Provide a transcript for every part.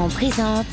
Camaran présente.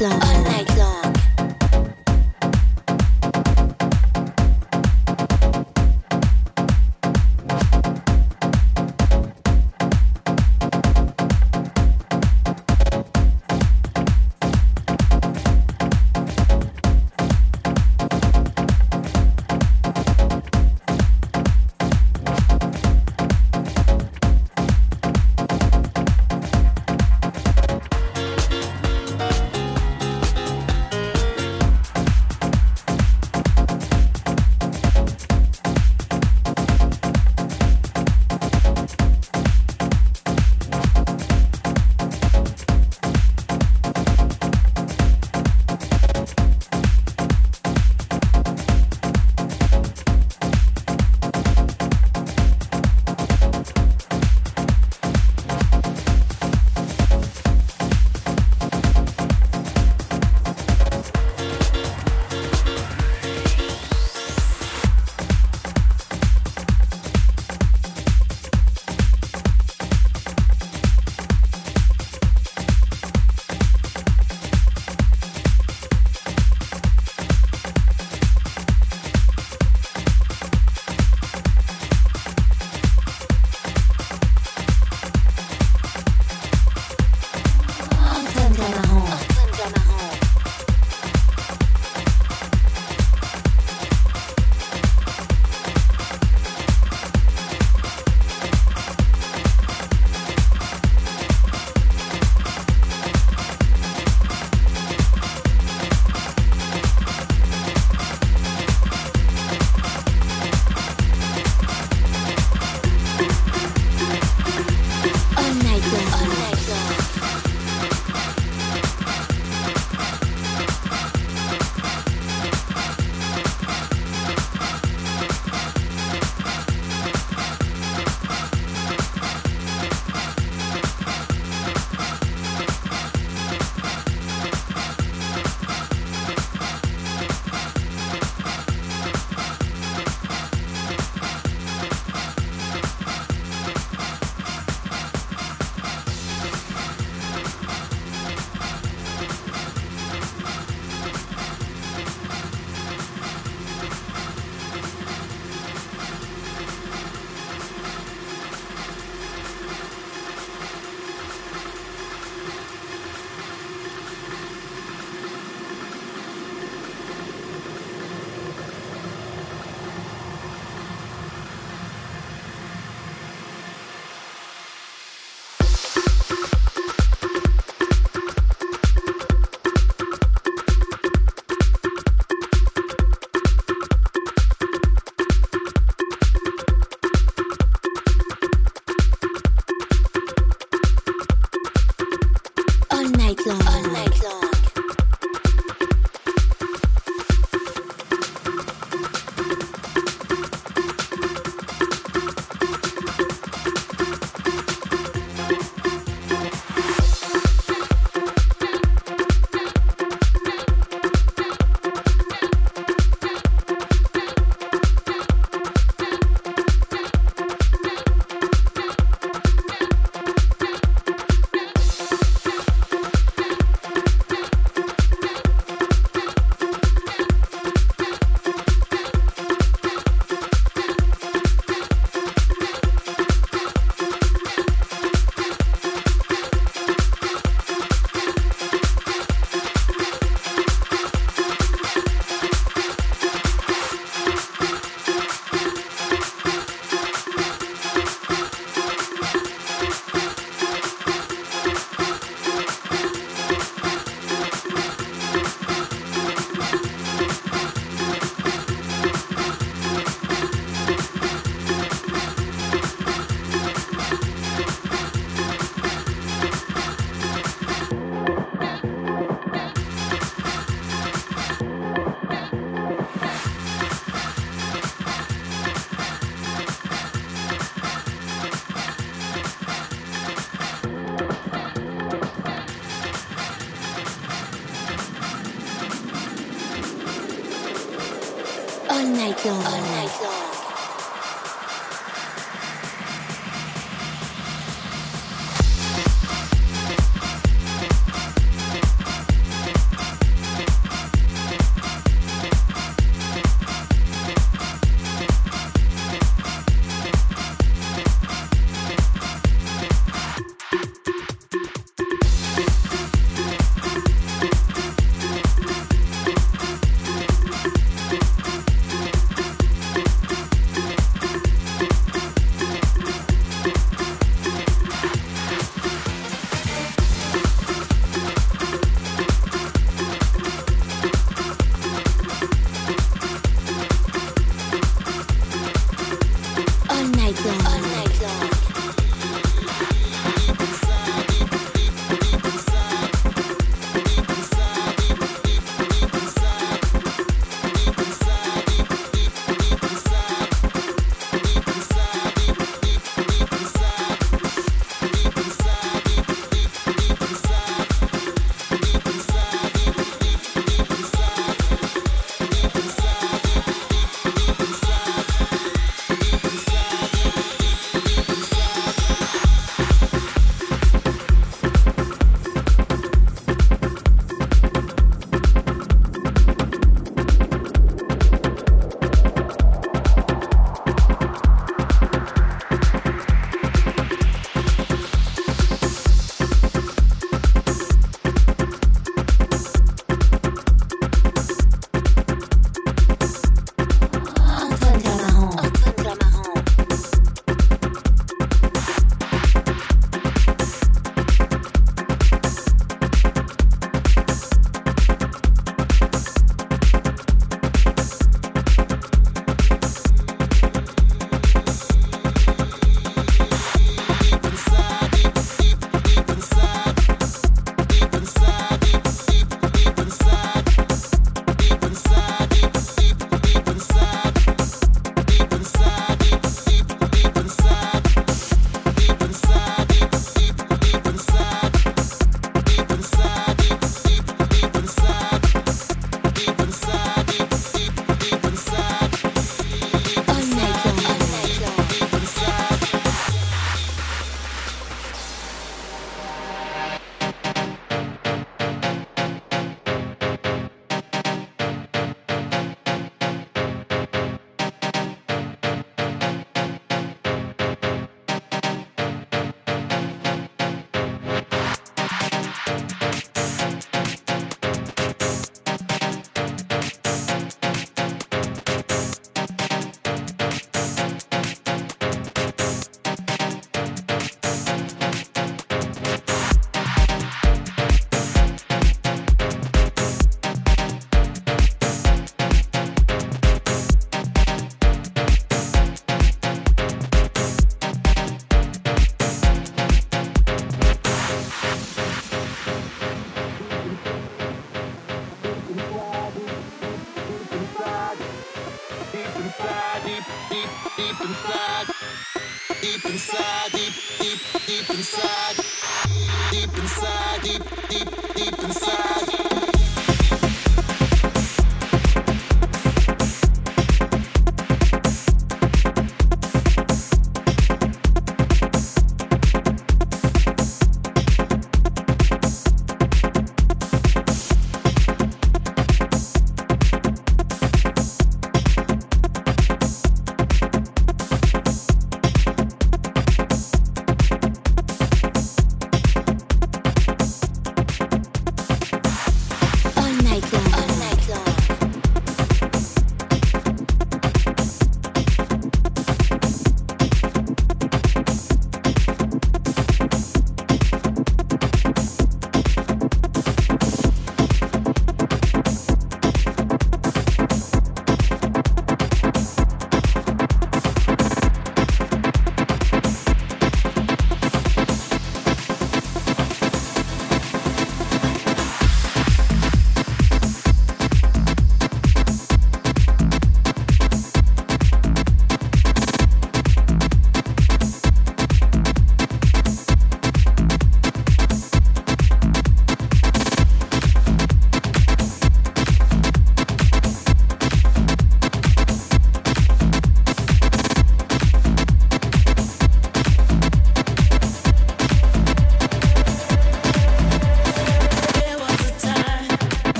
Love.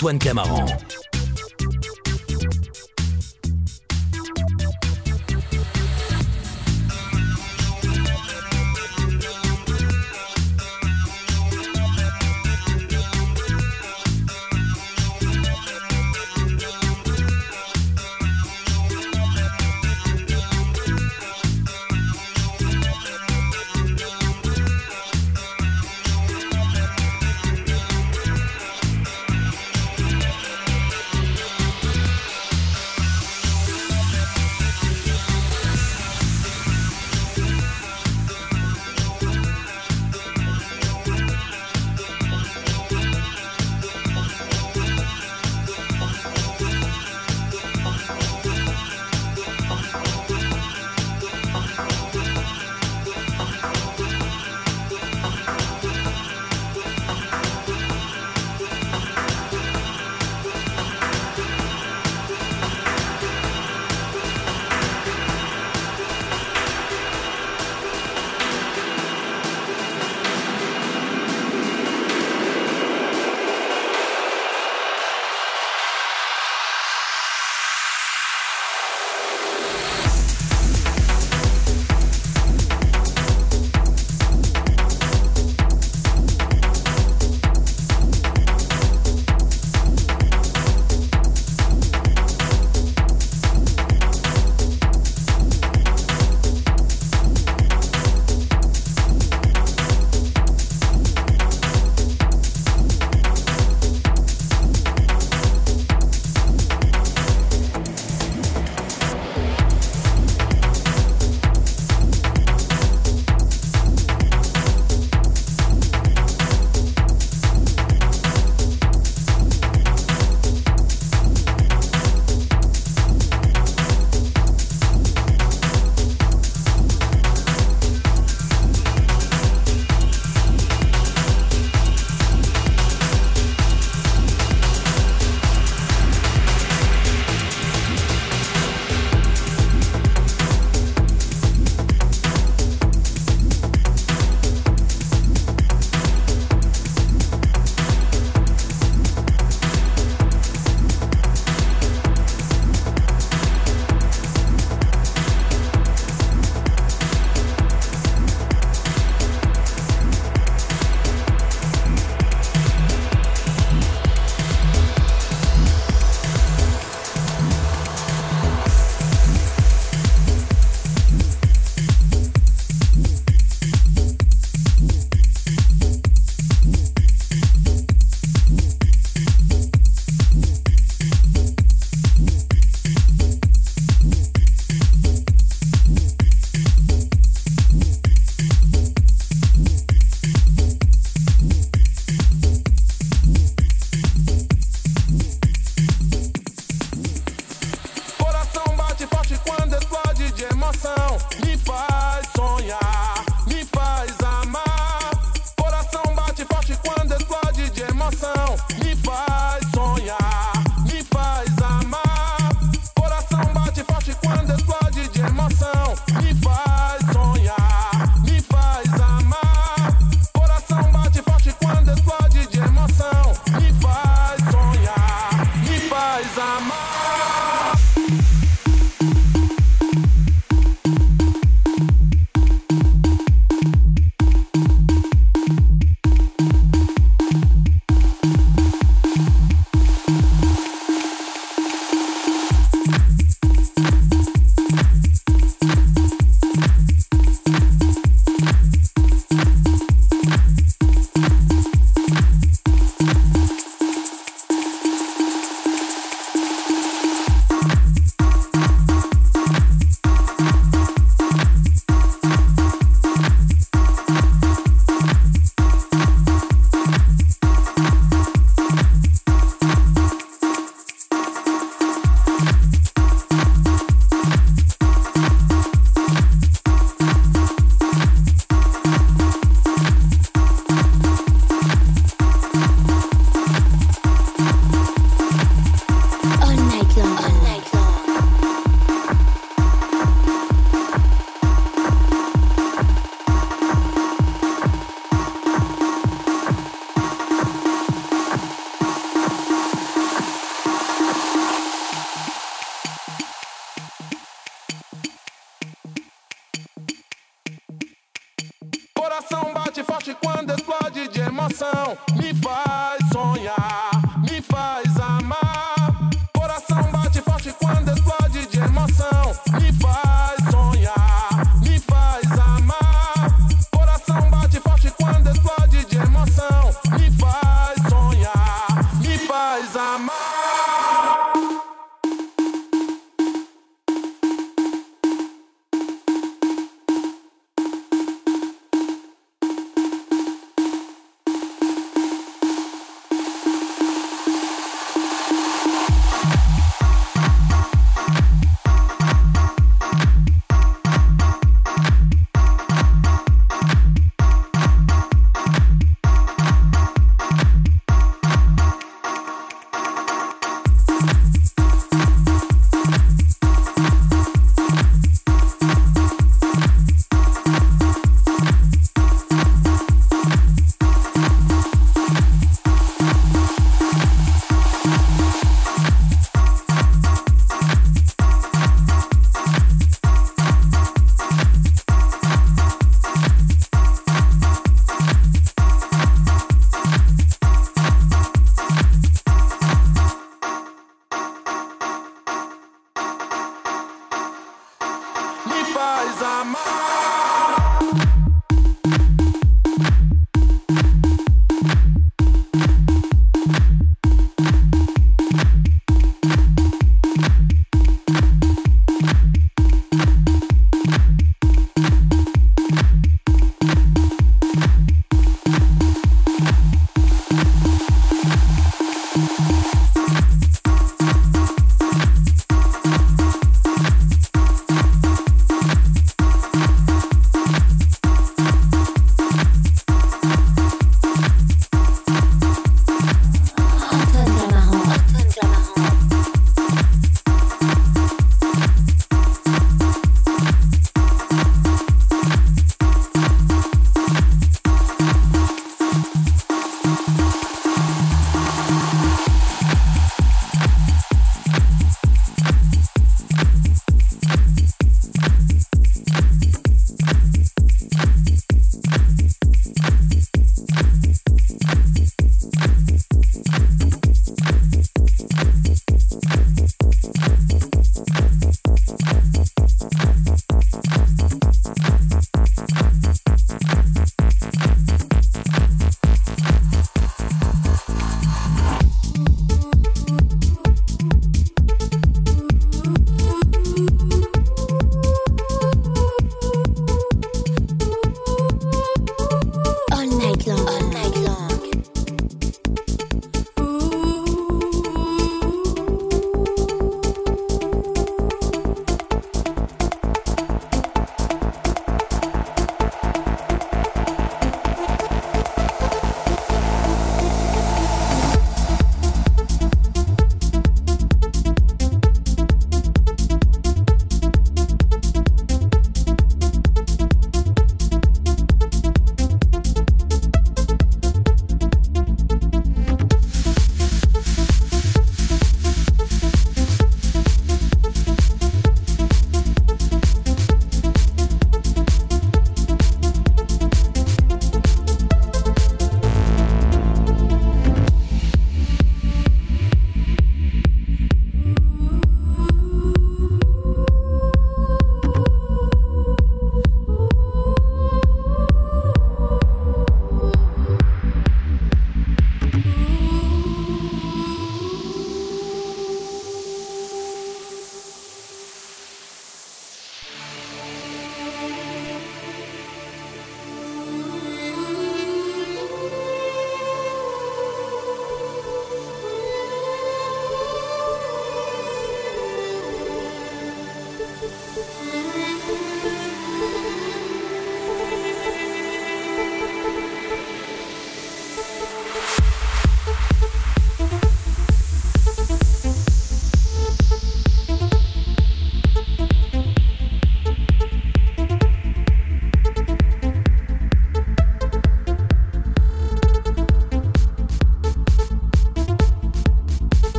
Antoine Clamaran.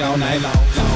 All night long.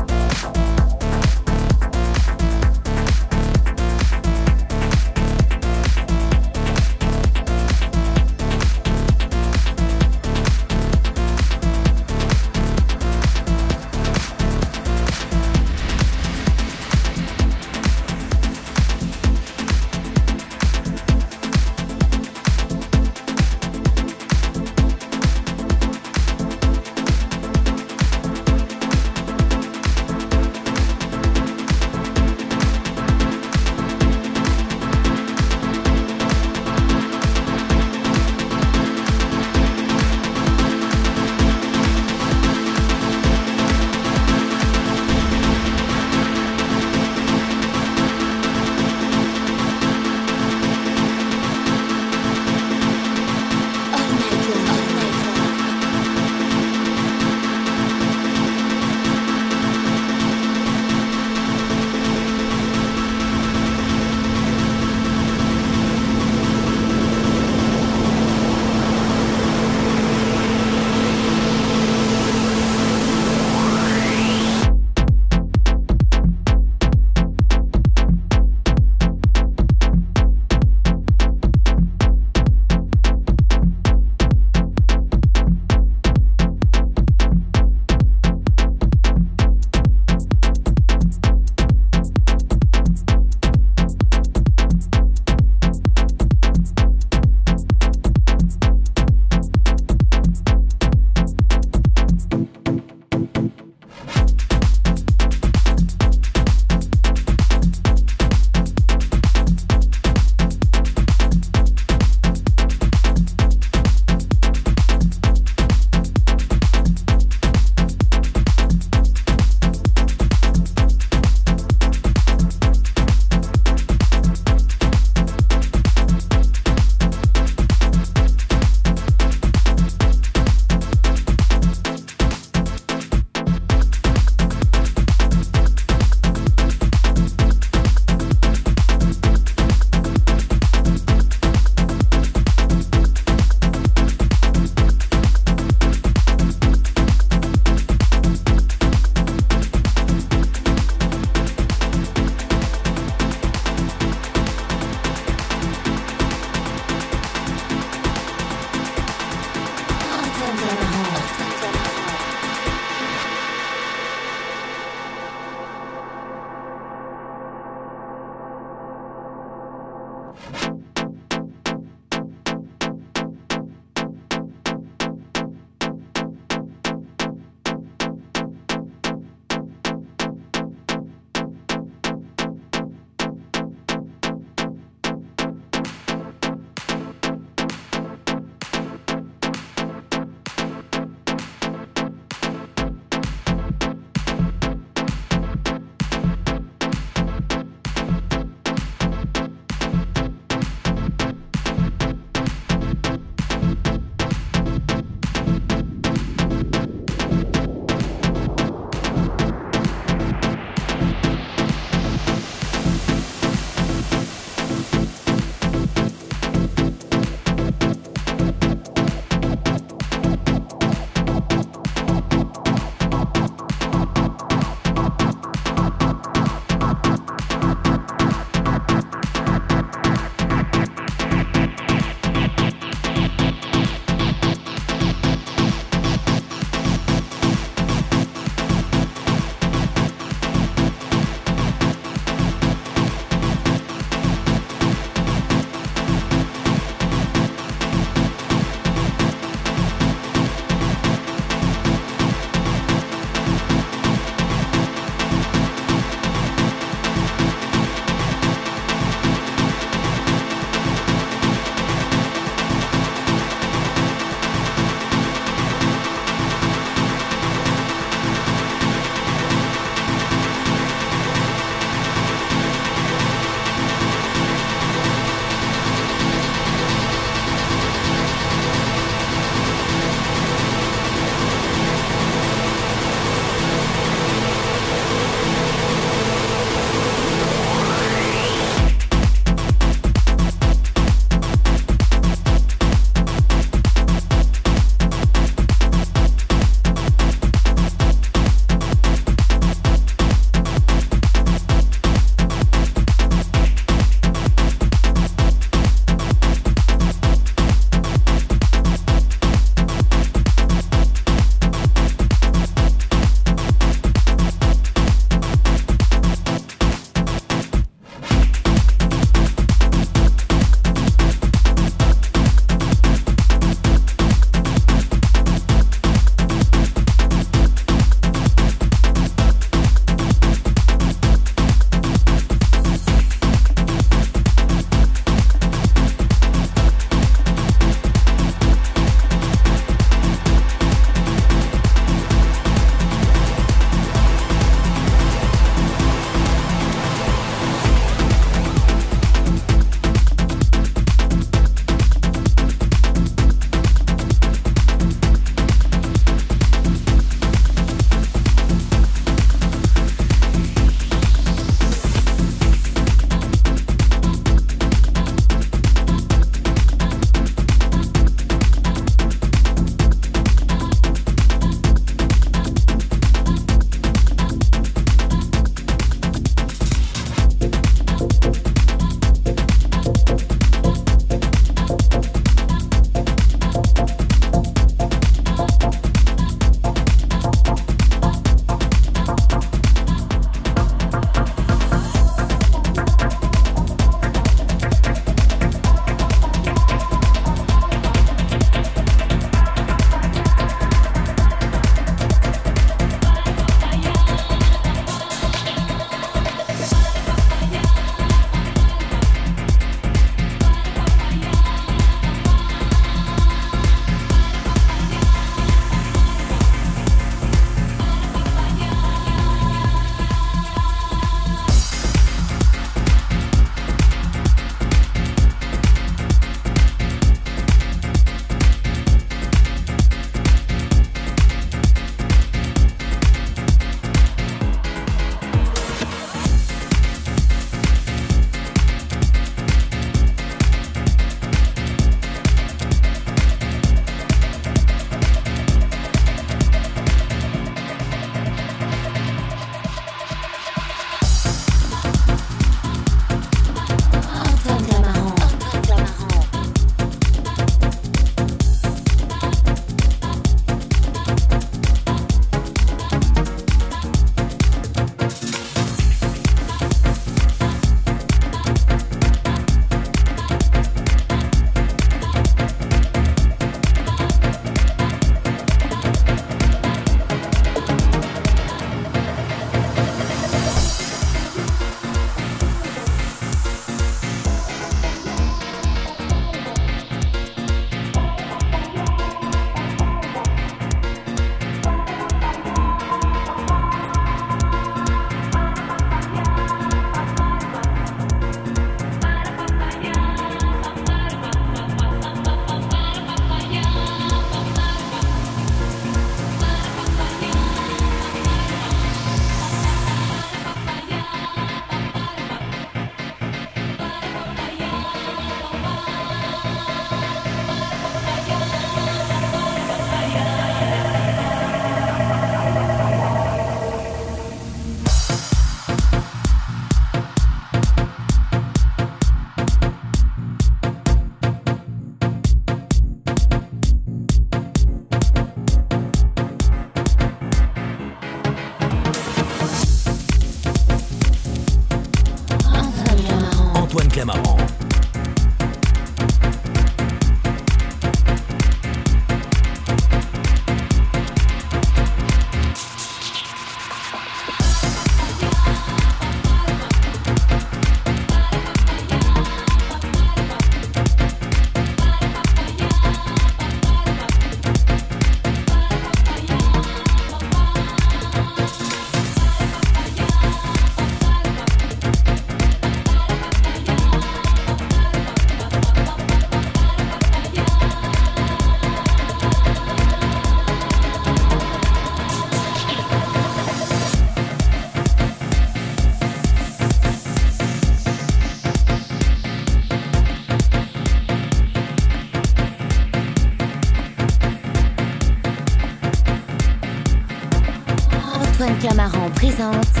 Présente